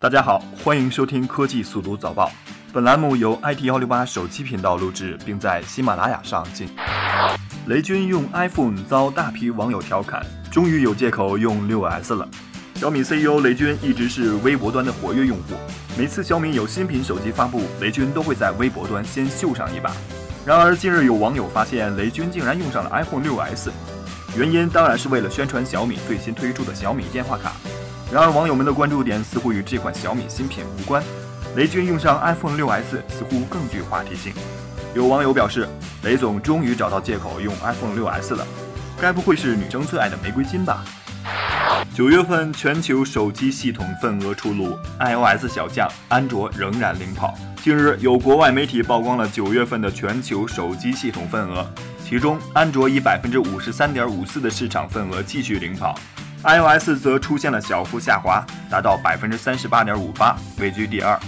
大家好，欢迎收听科技速读早报。本栏目由 IT 幺六八手机频道录制，并在喜马拉雅上进。雷军用 iPhone 遭大批网友调侃，终于有借口用六 S 了。小米 CEO 雷军一直是微博端的活跃用户，每次小米有新品手机发布，雷军都会在微博端先秀上一把。然而近日有网友发现，雷军竟然用上了 iPhone 六 S，原因当然是为了宣传小米最新推出的小米电话卡。然而，网友们的关注点似乎与这款小米新品无关。雷军用上 iPhone 6s 似乎更具话题性。有网友表示，雷总终于找到借口用 iPhone 6s 了，该不会是女生最爱的玫瑰金吧？九月份全球手机系统份额出炉，iOS 小将，安卓仍然领跑。近日，有国外媒体曝光了九月份的全球手机系统份额，其中安卓以百分之五十三点五四的市场份额继续领跑。iOS 则出现了小幅下滑，达到百分之三十八点五八，位居第二。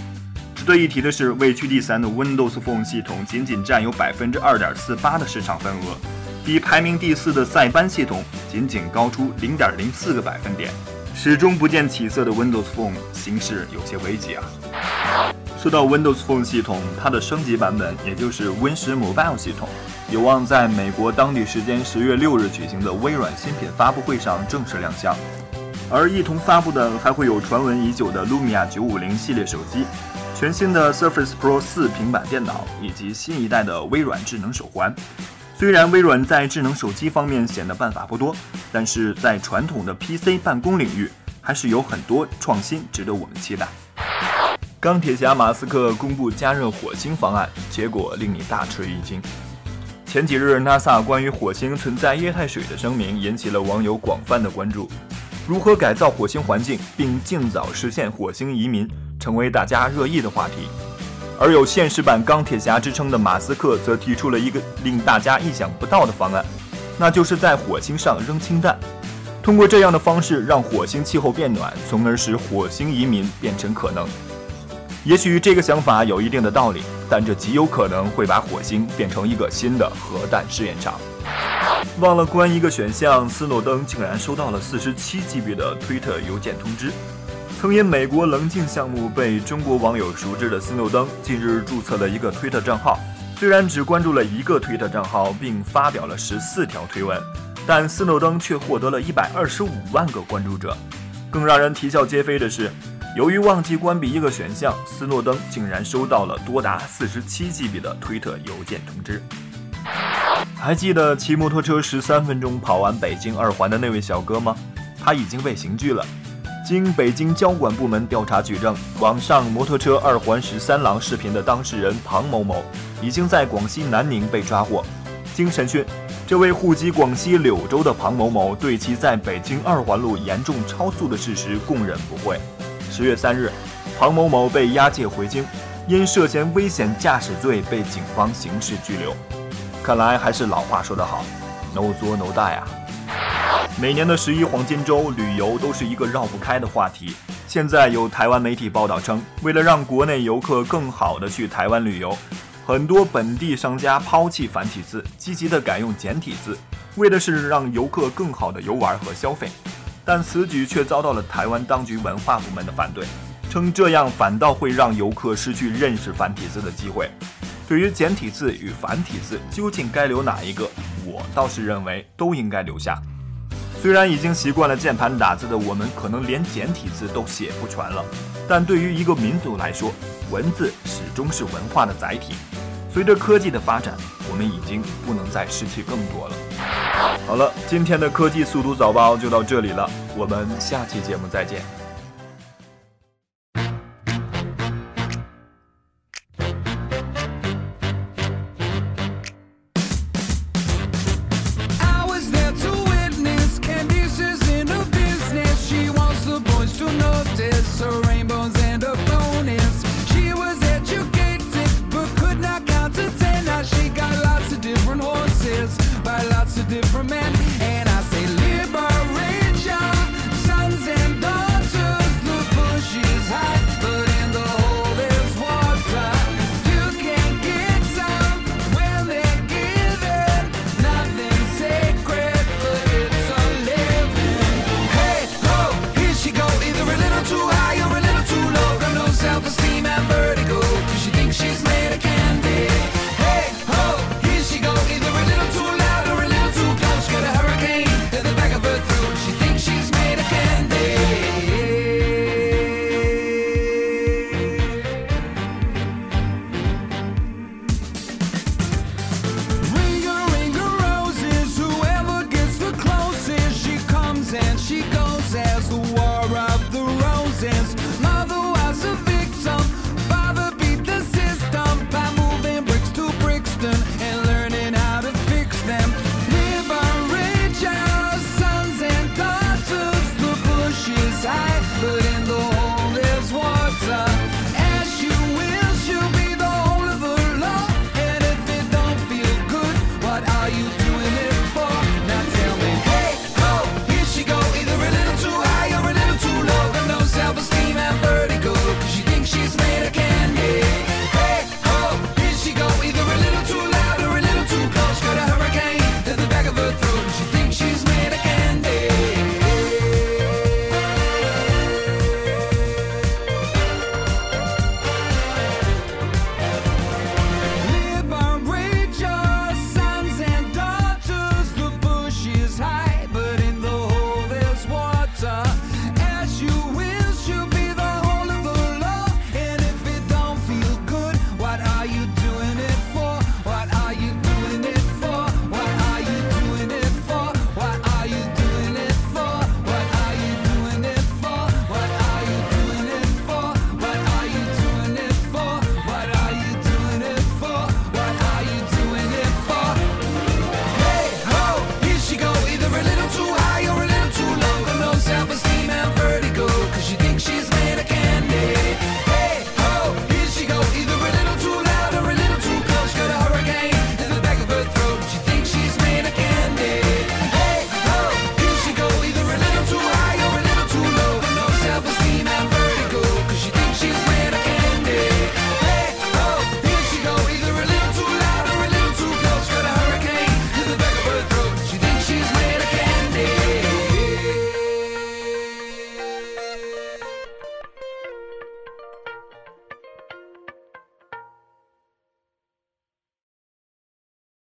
值得一提的是，位居第三的 Windows Phone 系统仅仅占有百分之二点四八的市场份额，比排名第四的塞班系统仅仅高出零点零四个百分点。始终不见起色的 Windows Phone 形势有些危急啊！说到 Windows Phone 系统，它的升级版本，也就是 Win 十 Mobile 系统。有望在美国当地时间十月六日举行的微软新品发布会上正式亮相，而一同发布的还会有传闻已久的 Lumia 九五零系列手机、全新的 Surface Pro 四平板电脑以及新一代的微软智能手环。虽然微软在智能手机方面显得办法不多，但是在传统的 PC 办公领域还是有很多创新值得我们期待。钢铁侠马斯克公布加热火星方案，结果令你大吃一惊。前几日，NASA 关于火星存在液态水的声明引起了网友广泛的关注。如何改造火星环境并尽早实现火星移民，成为大家热议的话题。而有现实版钢铁侠之称的马斯克则提出了一个令大家意想不到的方案，那就是在火星上扔氢弹，通过这样的方式让火星气候变暖，从而使火星移民变成可能。也许这个想法有一定的道理，但这极有可能会把火星变成一个新的核弹试验场。忘了关一个选项，斯诺登竟然收到了四十七 GB 的推特邮件通知。曾因美国棱镜项目被中国网友熟知的斯诺登，近日注册了一个推特账号。虽然只关注了一个推特账号，并发表了十四条推文，但斯诺登却获得了一百二十五万个关注者。更让人啼笑皆非的是。由于忘记关闭一个选项，斯诺登竟然收到了多达四十七 GB 的推特邮件通知。还记得骑摩托车十三分钟跑完北京二环的那位小哥吗？他已经被刑拘了。经北京交管部门调查举证，网上摩托车二环十三郎视频的当事人庞某某，已经在广西南宁被抓获。经审讯，这位户籍广西柳州的庞某某，对其在北京二环路严重超速的事实供认不讳。十月三日，庞某某被押解回京，因涉嫌危险驾驶罪被警方刑事拘留。看来还是老话说得好，no 作 no die 啊！每年的十一黄金周，旅游都是一个绕不开的话题。现在有台湾媒体报道称，为了让国内游客更好的去台湾旅游，很多本地商家抛弃繁体字，积极的改用简体字，为的是让游客更好的游玩和消费。但此举却遭到了台湾当局文化部门的反对，称这样反倒会让游客失去认识繁体字的机会。对于简体字与繁体字究竟该留哪一个，我倒是认为都应该留下。虽然已经习惯了键盘打字的我们，可能连简体字都写不全了，但对于一个民族来说，文字始终是文化的载体。随着科技的发展，我们已经不能再失去更多了。好了，今天的科技速读早报就到这里了，我们下期节目再见。